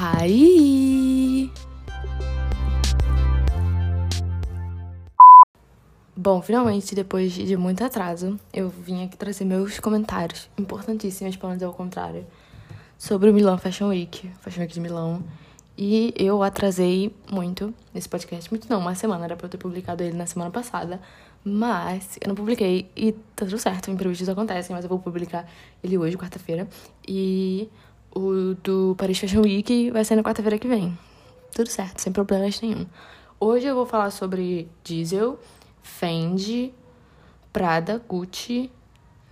Hi! Bom, finalmente, depois de muito atraso, eu vim aqui trazer meus comentários importantíssimos, para não dizer o contrário, sobre o Milan Fashion Week, Fashion Week de Milão. E eu atrasei muito nesse podcast. Muito não, uma semana, era pra eu ter publicado ele na semana passada. Mas eu não publiquei e tá tudo certo, imprevistos acontecem, mas eu vou publicar ele hoje, quarta-feira. E o do Paris Fashion Week vai ser na quarta-feira que vem. Tudo certo, sem problemas nenhum. Hoje eu vou falar sobre Diesel, Fendi, Prada, Gucci,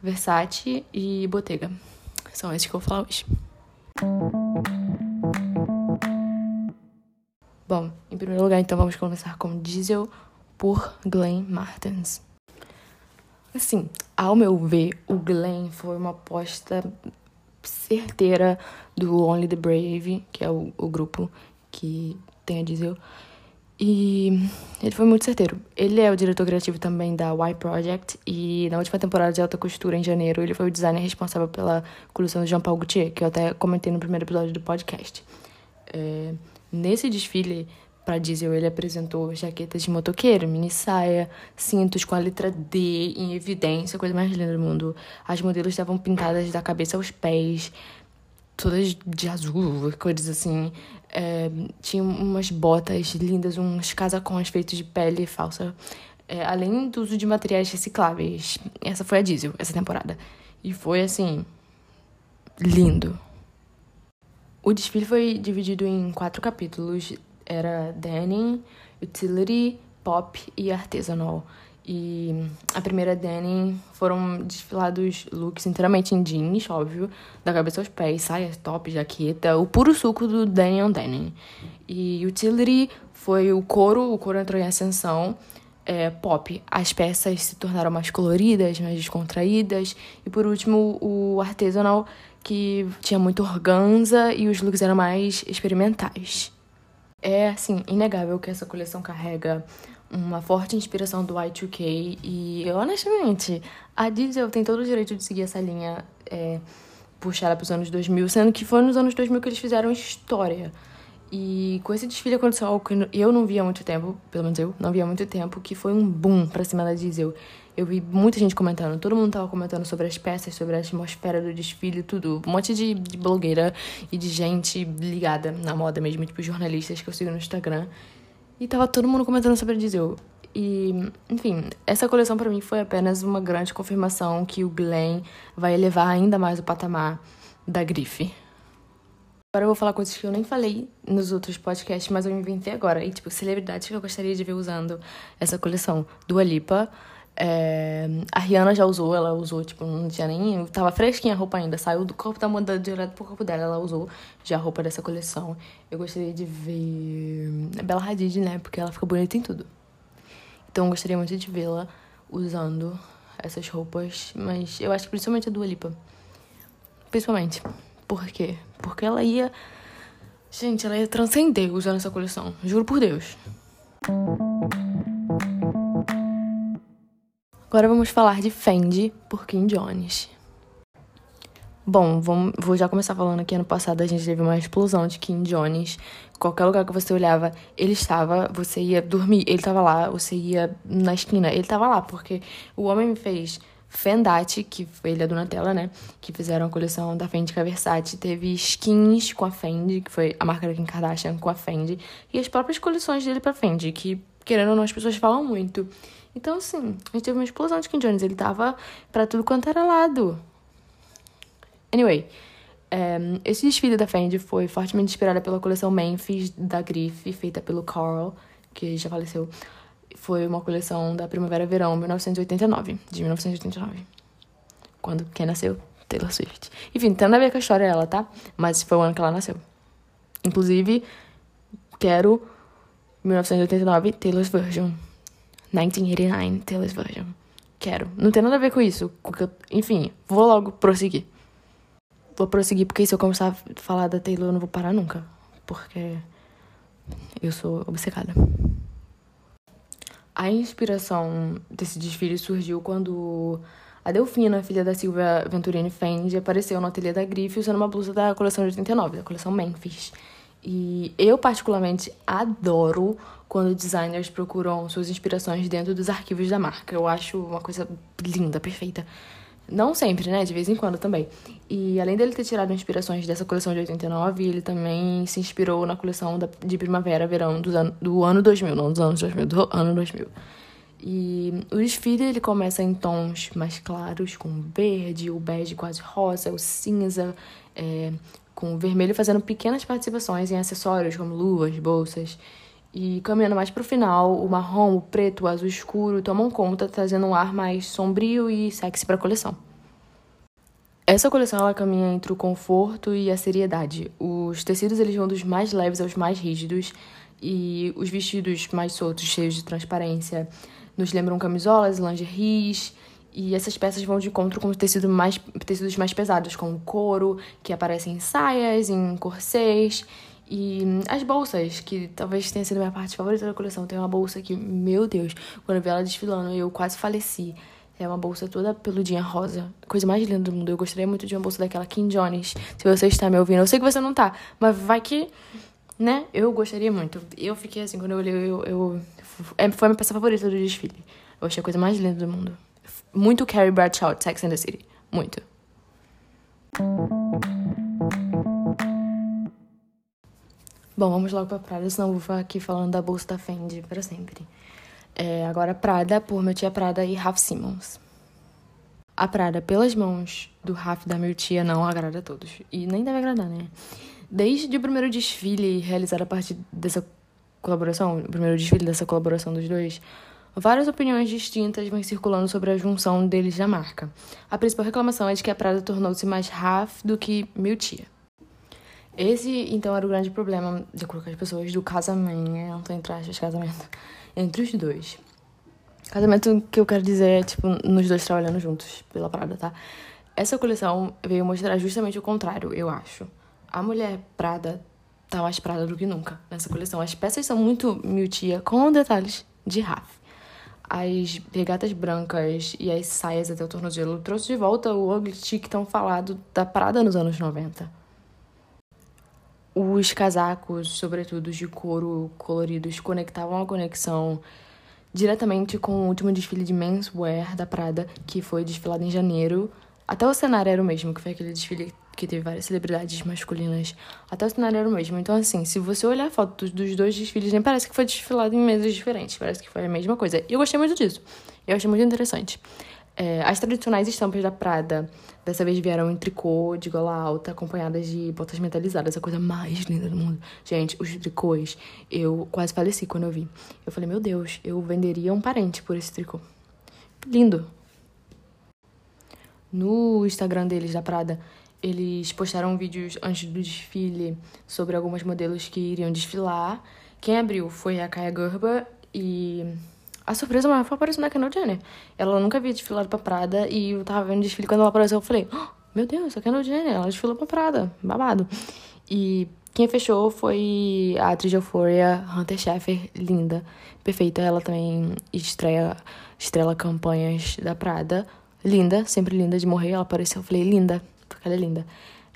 Versace e Bottega. São esses que eu vou falar hoje. Bom, em primeiro lugar, então vamos começar com Diesel por Glenn Martens. Assim, ao meu ver, o Glenn foi uma aposta certeira do Only the Brave, que é o, o grupo que tem a Diesel. E ele foi muito certeiro. Ele é o diretor criativo também da Y Project e na última temporada de Alta Costura, em janeiro, ele foi o designer responsável pela coleção do Jean-Paul Gaultier, que eu até comentei no primeiro episódio do podcast. É, nesse desfile para Diesel, ele apresentou jaquetas de motoqueiro, mini saia, cintos com a letra D em evidência, coisa mais linda do mundo. As modelos estavam pintadas da cabeça aos pés, todas de azul, cores assim. É, tinha umas botas lindas, uns casacões feitos de pele falsa. É, além do uso de materiais recicláveis. Essa foi a Diesel, essa temporada. E foi assim. lindo. O desfile foi dividido em quatro capítulos. Era denim, utility, pop e artesanal. E a primeira denim foram desfilados looks inteiramente em jeans, óbvio, da cabeça aos pés, saia, top, jaqueta, o puro suco do denim on denim. E utility foi o couro, o couro entrou em ascensão. É, pop, as peças se tornaram mais coloridas, mais descontraídas. E por último, o artesanal, que tinha muito organza e os looks eram mais experimentais. É, assim, inegável que essa coleção carrega uma forte inspiração do Y2K e, honestamente, a Diesel tem todo o direito de seguir essa linha é, puxada para os anos 2000, sendo que foi nos anos 2000 que eles fizeram história. E com esse desfile aconteceu algo que eu não via há muito tempo, pelo menos eu não via há muito tempo, que foi um boom pra cima da Diesel. Eu vi muita gente comentando, todo mundo tava comentando sobre as peças, sobre a atmosfera do desfile, tudo. Um monte de, de blogueira e de gente ligada na moda mesmo, tipo jornalistas que eu sigo no Instagram. E tava todo mundo comentando sobre a Diesel. E, enfim, essa coleção para mim foi apenas uma grande confirmação que o Glen vai elevar ainda mais o patamar da grife. Agora eu vou falar coisas que eu nem falei nos outros podcasts, mas eu inventei agora. E, tipo, celebridades que eu gostaria de ver usando essa coleção. Dua Lipa, é... a Rihanna já usou, ela usou, tipo, não tinha nem... Tava fresquinha a roupa ainda, saiu do corpo da moda direto pro corpo dela, ela usou já a roupa dessa coleção. Eu gostaria de ver a Bella Hadid, né, porque ela fica bonita em tudo. Então eu gostaria muito de vê-la usando essas roupas, mas eu acho que principalmente a Dua Lipa. Principalmente. Por quê? Porque ela ia. Gente, ela ia transcender usando essa coleção. Juro por Deus. Agora vamos falar de Fendi por Kim Jones. Bom, vou já começar falando que ano passado a gente teve uma explosão de Kim Jones. Qualquer lugar que você olhava, ele estava, você ia dormir, ele estava lá, você ia na esquina, ele estava lá, porque o homem fez Fendati, que ele e a Donatella, né? Que fizeram a coleção da Fendi com a Versace. Teve skins com a Fendi, que foi a marca da Kim Kardashian com a Fendi. E as próprias coleções dele pra Fendi, que, querendo ou não, as pessoas falam muito. Então, assim, a gente teve uma explosão de Kim Jones. Ele tava pra tudo quanto era lado. Anyway, é, esse desfile da Fendi foi fortemente inspirado pela coleção Memphis da Grife, feita pelo Carl, que já faleceu foi uma coleção da Primavera-Verão 1989, de 1989. Quando quem nasceu? Taylor Swift. Enfim, tem nada a ver com a história dela, tá? Mas foi o ano que ela nasceu. Inclusive, quero 1989 Taylor's Version. 1989 Taylor's Version. Quero. Não tem nada a ver com isso. Enfim, vou logo prosseguir. Vou prosseguir porque se eu começar a falar da Taylor, eu não vou parar nunca. Porque eu sou obcecada. A inspiração desse desfile surgiu quando a Delfina, filha da Silvia Venturini Fendi, apareceu no ateliê da Grife usando uma blusa da coleção de 89, da coleção Memphis. E eu, particularmente, adoro quando designers procuram suas inspirações dentro dos arquivos da marca. Eu acho uma coisa linda, perfeita. Não sempre, né? De vez em quando também. E além dele ter tirado inspirações dessa coleção de 89, ele também se inspirou na coleção de primavera-verão do ano 2000, não dos anos 2000, do ano 2000. E o desfile ele começa em tons mais claros, com verde, o bege quase rosa, o cinza, é, com o vermelho fazendo pequenas participações em acessórios como luvas, bolsas. E caminhando mais pro final, o marrom, o preto, o azul escuro tomam conta, trazendo um ar mais sombrio e sexy para a coleção. Essa coleção ela caminha entre o conforto e a seriedade. Os tecidos eles vão dos mais leves aos mais rígidos e os vestidos mais soltos, cheios de transparência, nos lembram camisolas, lingeries e essas peças vão de encontro com tecido mais, tecidos mais pesados, como couro, que aparecem em saias, em corsês. E as bolsas, que talvez tenha sido minha parte favorita da coleção. Tem uma bolsa que, meu Deus, quando eu vi ela desfilando, eu quase faleci. É uma bolsa toda peludinha rosa. Coisa mais linda do mundo. Eu gostaria muito de uma bolsa daquela Kim Jones. Se você está me ouvindo. Eu sei que você não tá, mas vai que. Né? Eu gostaria muito. Eu fiquei assim, quando eu olhei, eu. eu é, foi a minha peça favorita do desfile. Eu achei a coisa mais linda do mundo. Muito Carrie Bradshaw, Sex and the City. Muito. Bom, vamos logo pra Prada, senão vou ficar aqui falando da bolsa da Fendi para sempre. É, agora Prada, por meu tia Prada e Raf Simons. A Prada, pelas mãos do Raf da Mirtia, não agrada a todos. E nem deve agradar, né? Desde o primeiro desfile realizado a partir dessa colaboração, o primeiro desfile dessa colaboração dos dois, Várias opiniões distintas vêm circulando sobre a junção deles na marca. A principal reclamação é de que a Prada tornou-se mais Raf do que Miltia. Esse, então, era o grande problema, de colocar as pessoas, do casamento, entre aspas, casamento, entre os dois. Casamento que eu quero dizer é, tipo, nos dois trabalhando juntos pela Prada, tá? Essa coleção veio mostrar justamente o contrário, eu acho. A mulher Prada tá mais Prada do que nunca nessa coleção. As peças são muito Miltia, com detalhes de Raf as regatas brancas e as saias até o tornozelo trouxe de volta o ugly chic tão falado da Prada nos anos 90. Os casacos, sobretudo de couro coloridos, conectavam a conexão diretamente com o último desfile de menswear da Prada, que foi desfilado em janeiro. Até o cenário era o mesmo, que foi aquele desfile que teve várias celebridades masculinas. Até o cenário era o mesmo. Então, assim, se você olhar fotos dos dois desfiles, nem parece que foi desfilado em mesas diferentes. Parece que foi a mesma coisa. E eu gostei muito disso. Eu achei muito interessante. É, as tradicionais estampas da Prada dessa vez vieram em tricô de gola alta, acompanhadas de botas metalizadas, a coisa mais linda do mundo. Gente, os tricôs, eu quase faleci quando eu vi. Eu falei, meu Deus, eu venderia um parente por esse tricô. Lindo. No Instagram deles, da Prada, eles postaram vídeos antes do desfile sobre algumas modelos que iriam desfilar. Quem abriu foi a Kaya Gerber e a surpresa maior foi aparecer na Kendall Jenner. Ela nunca havia desfilado pra Prada e eu tava vendo o desfile quando ela apareceu. Eu falei, oh, meu Deus, a Kendall Jenner, ela desfilou pra Prada, babado. E quem fechou foi a atriz de Euphoria, Hunter Schafer, linda, perfeita. Ela também estreia, estrela campanhas da Prada, linda, sempre linda de morrer. Ela apareceu, eu falei, linda, porque ela é linda.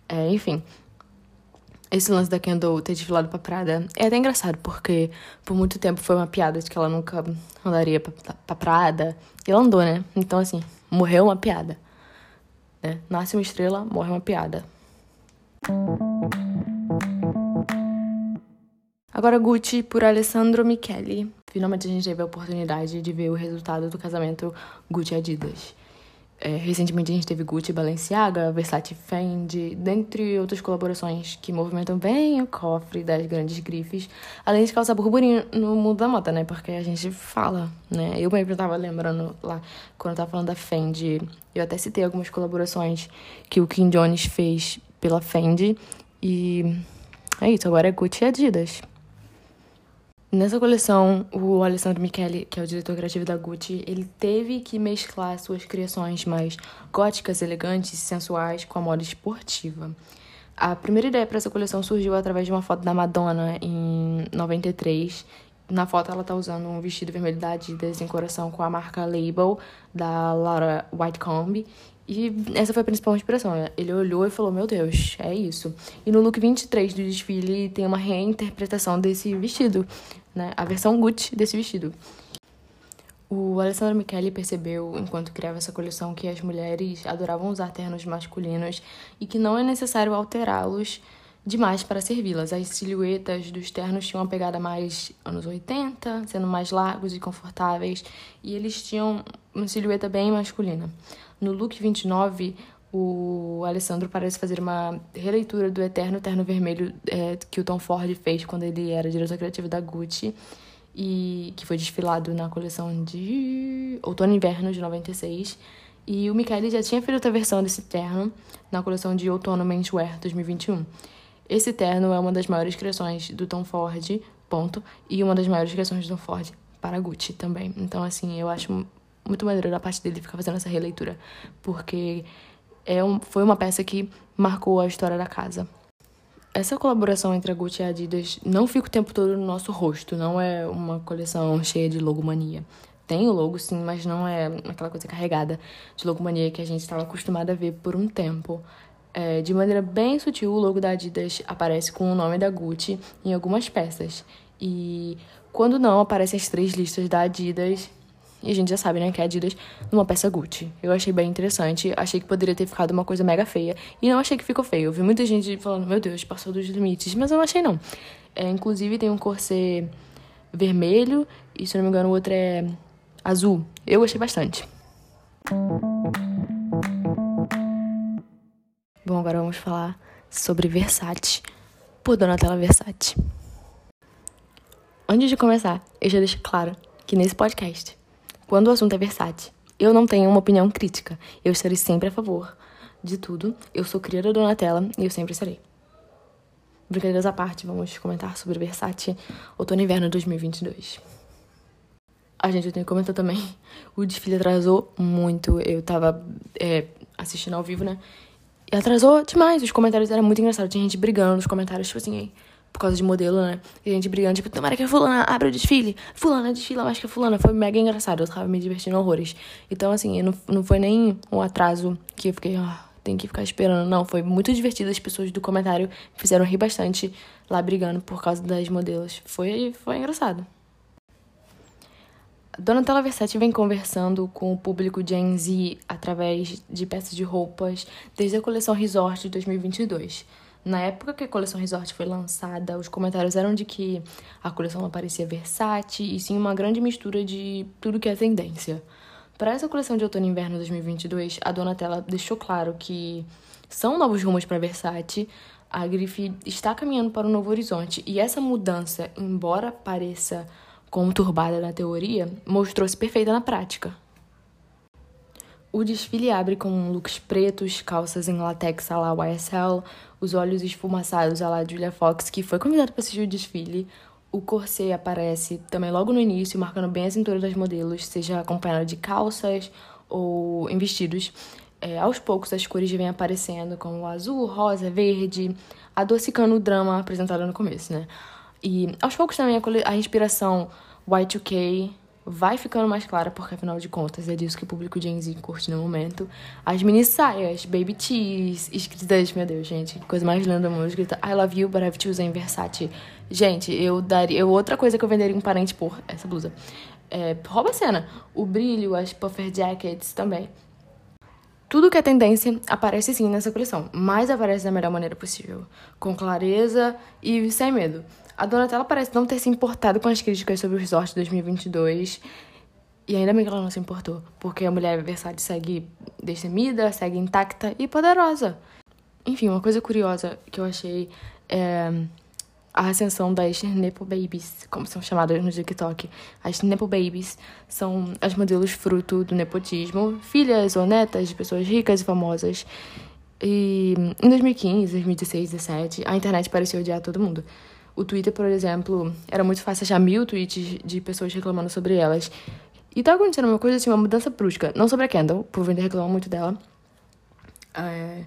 É, enfim, esse lance da Kendall ter desfilado pra Prada é até engraçado, porque por muito tempo foi uma piada de que ela nunca andaria pra, pra Prada. E ela andou, né? Então, assim, morreu uma piada. Né? Nasce uma estrela, morre uma piada. Agora Gucci por Alessandro Michele. Finalmente a gente teve a oportunidade de ver o resultado do casamento Gucci Adidas. É, recentemente a gente teve Gucci, Balenciaga, Versace Fendi, dentre outras colaborações que movimentam bem o cofre das grandes grifes, além de causar burburinho no mundo da moda, né? Porque a gente fala, né? Eu mesmo tava lembrando lá, quando eu tava falando da Fendi, eu até citei algumas colaborações que o Kim Jones fez pela Fendi, e é isso, agora é Gucci e Adidas. Nessa coleção, o Alessandro Michele, que é o diretor criativo da Gucci, ele teve que mesclar suas criações mais góticas, elegantes e sensuais com a moda esportiva. A primeira ideia para essa coleção surgiu através de uma foto da Madonna em 93. Na foto ela tá usando um vestido vermelho da Adidas em coração com a marca Label da Laura Whitecomb E essa foi a principal inspiração. Né? Ele olhou e falou: Meu Deus, é isso. E no look 23 do desfile tem uma reinterpretação desse vestido, né? A versão Gucci desse vestido. O Alessandro Michele percebeu, enquanto criava essa coleção, que as mulheres adoravam usar ternos masculinos e que não é necessário alterá-los demais para servi-las. As silhuetas dos ternos tinham uma pegada mais anos 80, sendo mais largos e confortáveis, e eles tinham uma silhueta bem masculina. No look 29, o Alessandro parece fazer uma releitura do eterno terno vermelho é, que o Tom Ford fez quando ele era diretor criativo da Gucci e que foi desfilado na coleção de outono e inverno de 96. E o Michele já tinha feito outra versão desse terno na coleção de outono menswear 2021. Esse terno é uma das maiores criações do Tom Ford, ponto, e uma das maiores criações do Tom Ford para Gucci também. Então, assim, eu acho muito maneiro da parte dele ficar fazendo essa releitura, porque é um, foi uma peça que marcou a história da casa. Essa colaboração entre a Gucci e a Adidas não fica o tempo todo no nosso rosto, não é uma coleção cheia de logomania. Tem o logo, sim, mas não é aquela coisa carregada de logomania que a gente estava acostumado a ver por um tempo. É, de maneira bem sutil, o logo da Adidas aparece com o nome da Gucci em algumas peças. E quando não, aparecem as três listas da Adidas e a gente já sabe, né, que é Adidas numa peça Gucci. Eu achei bem interessante. Achei que poderia ter ficado uma coisa mega feia. E não achei que ficou feio. Eu vi muita gente falando, meu Deus, passou dos limites. Mas eu não achei, não. É, inclusive, tem um corset vermelho. E, se não me engano, o outro é azul. Eu gostei bastante. Bom, agora vamos falar sobre Versace. Por Donatella Versace. Antes de começar, eu já deixo claro que nesse podcast quando o assunto é Versace, eu não tenho uma opinião crítica. Eu estarei sempre a favor de tudo. Eu sou criada Donatella e eu sempre serei. Brincadeiras à parte, vamos comentar sobre Versace outono e inverno 2022. A gente, eu tenho que comentar também. O desfile atrasou muito. Eu tava é, assistindo ao vivo, né? E atrasou demais. Os comentários eram muito engraçados. Tinha gente brigando nos comentários, tipo assim, por causa de modelo, né? E a gente brigando, tipo, tomara que a fulana abra o desfile. Fulana desfila mais que a fulana. Foi mega engraçado. Eu tava me divertindo horrores. Então, assim, não, não foi nem um atraso que eu fiquei, ah, tem que ficar esperando. Não, foi muito divertido. As pessoas do comentário fizeram rir bastante lá brigando por causa das modelos. Foi, foi engraçado. Donatella Versace vem conversando com o público Gen Z através de peças de roupas desde a coleção Resort de 2022. Na época que a coleção Resort foi lançada, os comentários eram de que a coleção não parecia Versace e sim uma grande mistura de tudo que é tendência. Para essa coleção de outono e inverno 2022, a Donatella deixou claro que são novos rumos para Versace. A grife está caminhando para um novo horizonte e essa mudança, embora pareça conturbada na teoria, mostrou-se perfeita na prática. O desfile abre com looks pretos, calças em latex à la YSL, os olhos esfumaçados à la Julia Fox, que foi convidada para assistir o desfile. O corset aparece também logo no início, marcando bem a cintura das modelos, seja acompanhada de calças ou em vestidos. É, aos poucos as cores vêm aparecendo, como azul, rosa, verde, adocicando o drama apresentado no começo, né? E aos poucos também a, a inspiração Y2K vai ficando mais clara, porque afinal de contas é disso que o público Gen Z curte no momento. As mini saias, baby tees, escritas, meu Deus, gente, coisa mais linda do mundo, escrita I love you, but I've chosen Versace. Gente, eu daria. Eu, outra coisa que eu venderia um parente por essa blusa. É, rouba a cena. O brilho, as puffer jackets também. Tudo que é tendência aparece sim nessa coleção, mas aparece da melhor maneira possível, com clareza e sem medo. A Donatella parece não ter se importado com as críticas sobre o Resort 2022. E ainda bem que ela não se importou, porque a mulher Versace segue destemida, segue intacta e poderosa. Enfim, uma coisa curiosa que eu achei é a ascensão das Nepo Babies, como são chamadas no TikTok. As Nepo Babies são as modelos fruto do nepotismo, filhas ou netas de pessoas ricas e famosas. E em 2015, 2016, 2017, a internet parecia odiar todo mundo. O Twitter, por exemplo, era muito fácil achar mil tweets de pessoas reclamando sobre elas. E tá acontecendo uma coisa assim, uma mudança brusca. Não sobre a Kendall, por ainda reclamar muito dela. É...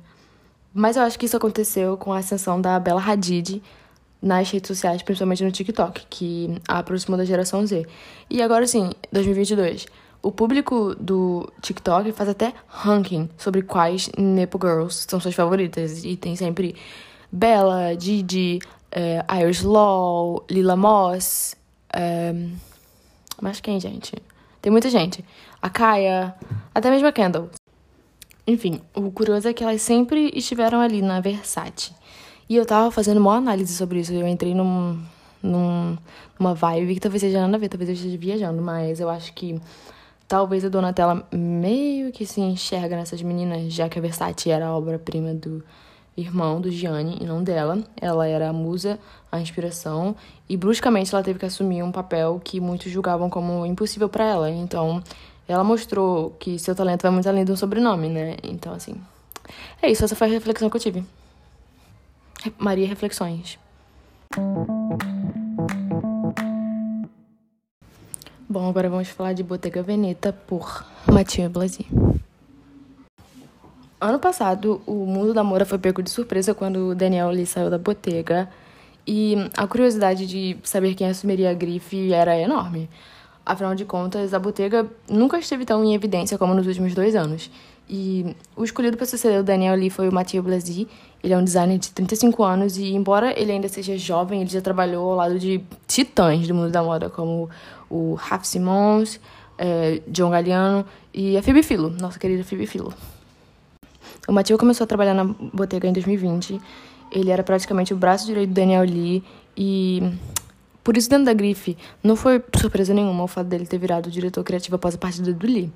Mas eu acho que isso aconteceu com a ascensão da Bella Hadid nas redes sociais, principalmente no TikTok, que a aproximou da geração Z. E agora sim, 2022, O público do TikTok faz até ranking sobre quais Nepo Girls são suas favoritas. E tem sempre Bella, Didi, é, Iris Law, Lila Moss. É... Mas quem, gente? Tem muita gente. A Kaya, até mesmo a Kendall. Enfim, o curioso é que elas sempre estiveram ali na Versace. E eu tava fazendo uma análise sobre isso. Eu entrei num, num, numa vibe que talvez seja nada a ver, talvez eu esteja viajando, mas eu acho que talvez a Donatella meio que se enxerga nessas meninas, já que a Versace era a obra-prima do irmão do Gianni e não dela. Ela era a musa, a inspiração, e bruscamente ela teve que assumir um papel que muitos julgavam como impossível para ela. Então, ela mostrou que seu talento vai muito além de um sobrenome, né? Então, assim. É isso, essa foi a reflexão que eu tive. Maria Reflexões. Bom, agora vamos falar de Bottega Veneta por Mathieu Blasi. Ano passado, o mundo da moda foi pego de surpresa quando o Daniel Lee saiu da Bottega e a curiosidade de saber quem assumiria a grife era enorme. Afinal de contas, a Bottega nunca esteve tão em evidência como nos últimos dois anos. E o escolhido para suceder o Daniel Lee foi o Mathieu Blasi. Ele é um designer de 35 anos e, embora ele ainda seja jovem, ele já trabalhou ao lado de titãs do mundo da moda, como o Raf Simons, é, John Galliano e a Phoebe Philo, nossa querida Phoebe Philo. O Mathieu começou a trabalhar na Bottega em 2020. Ele era praticamente o braço direito do Daniel Lee e por isso, dentro da grife, não foi surpresa nenhuma o fato dele ter virado diretor criativo após a partida do Lee.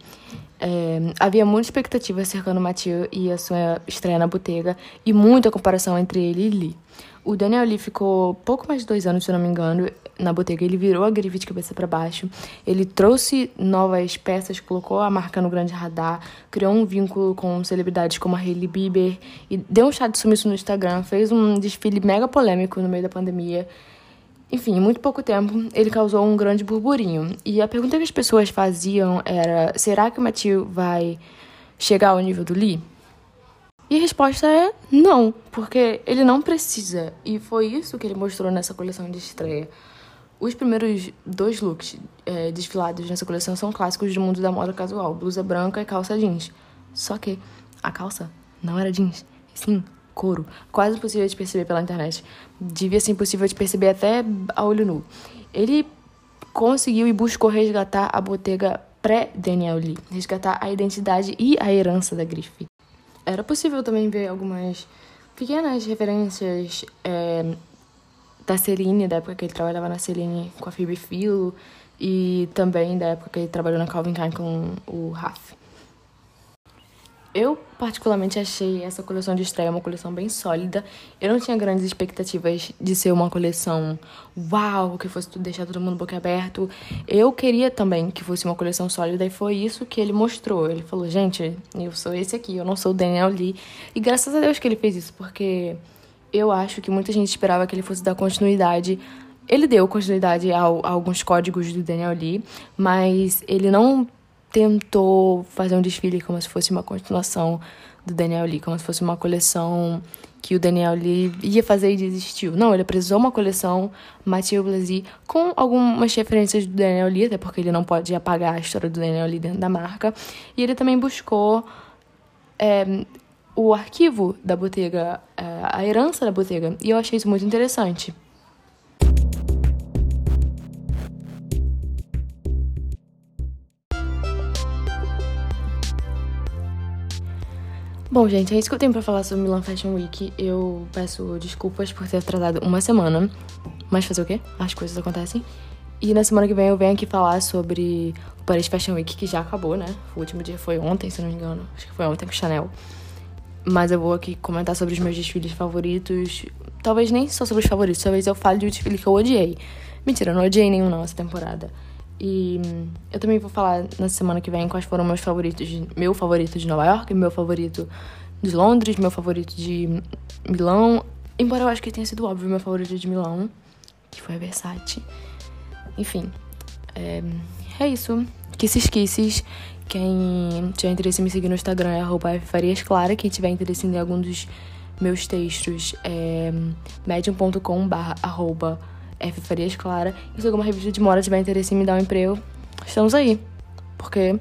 É, havia muita expectativa cercando o Mathieu e a sua estreia na Bottega, e muita comparação entre ele e Lee. O Daniel Lee ficou pouco mais de dois anos, se eu não me engano, na Bottega. Ele virou a grife de cabeça para baixo. Ele trouxe novas peças, colocou a marca no grande radar, criou um vínculo com celebridades como a Hailey Bieber e deu um chá de sumiço no Instagram, fez um desfile mega polêmico no meio da pandemia. Enfim, em muito pouco tempo, ele causou um grande burburinho. E a pergunta que as pessoas faziam era: será que o Matthew vai chegar ao nível do Lee? E a resposta é não, porque ele não precisa. E foi isso que ele mostrou nessa coleção de estreia. Os primeiros dois looks é, desfilados nessa coleção são clássicos do mundo da moda casual: blusa branca e calça jeans. Só que a calça não era jeans, sim couro, quase impossível de perceber pela internet. Devia ser impossível de perceber até a olho nu. Ele conseguiu e buscou resgatar a botega pré-Daniel Lee, resgatar a identidade e a herança da grife. Era possível também ver algumas pequenas referências é, da Celine, da época que ele trabalhava na Celine com a Phoebe Philo, e também da época que ele trabalhou na Calvin Klein com o Raf. Eu, particularmente, achei essa coleção de estreia uma coleção bem sólida. Eu não tinha grandes expectativas de ser uma coleção uau, que fosse deixar todo mundo boca aberto. Eu queria também que fosse uma coleção sólida e foi isso que ele mostrou. Ele falou: gente, eu sou esse aqui, eu não sou o Daniel Lee. E graças a Deus que ele fez isso, porque eu acho que muita gente esperava que ele fosse dar continuidade ele deu continuidade a, a, alguns códigos do Daniel Lee, mas ele não tentou fazer um desfile como se fosse uma continuação do Daniel Lee, como se fosse uma coleção que o Daniel Lee ia fazer e desistiu. Não, ele apresentou uma coleção Mathieu Blasi com algumas referências do Daniel Lee, até porque ele não pode apagar a história do Daniel Lee dentro da marca. E ele também buscou é, o arquivo da Bottega, é, a herança da Bottega, e eu achei isso muito interessante. Bom, gente, é isso que eu tenho pra falar sobre Milan Fashion Week. Eu peço desculpas por ter atrasado uma semana. Mas fazer o quê? As coisas acontecem. E na semana que vem eu venho aqui falar sobre o Paris Fashion Week, que já acabou, né? O último dia foi ontem, se não me engano. Acho que foi ontem com Chanel. Mas eu vou aqui comentar sobre os meus desfiles favoritos. Talvez nem só sobre os favoritos, talvez eu fale de um desfile que eu odiei. Mentira, eu não odiei nenhum não essa temporada. E eu também vou falar na semana que vem quais foram meus favoritos, meu favorito de Nova York, meu favorito de Londres, meu favorito de Milão. Embora eu acho que tenha sido óbvio meu favorito de Milão, que foi a Versace. Enfim, é, é isso. Kisses Kisses. Quem tiver interesse em me seguir no Instagram é arroba Clara. Quem tiver interesse em ler algum dos meus textos é medium.com barra F Farias Clara. E se alguma revista de moda tiver interesse em me dar um emprego, estamos aí. porque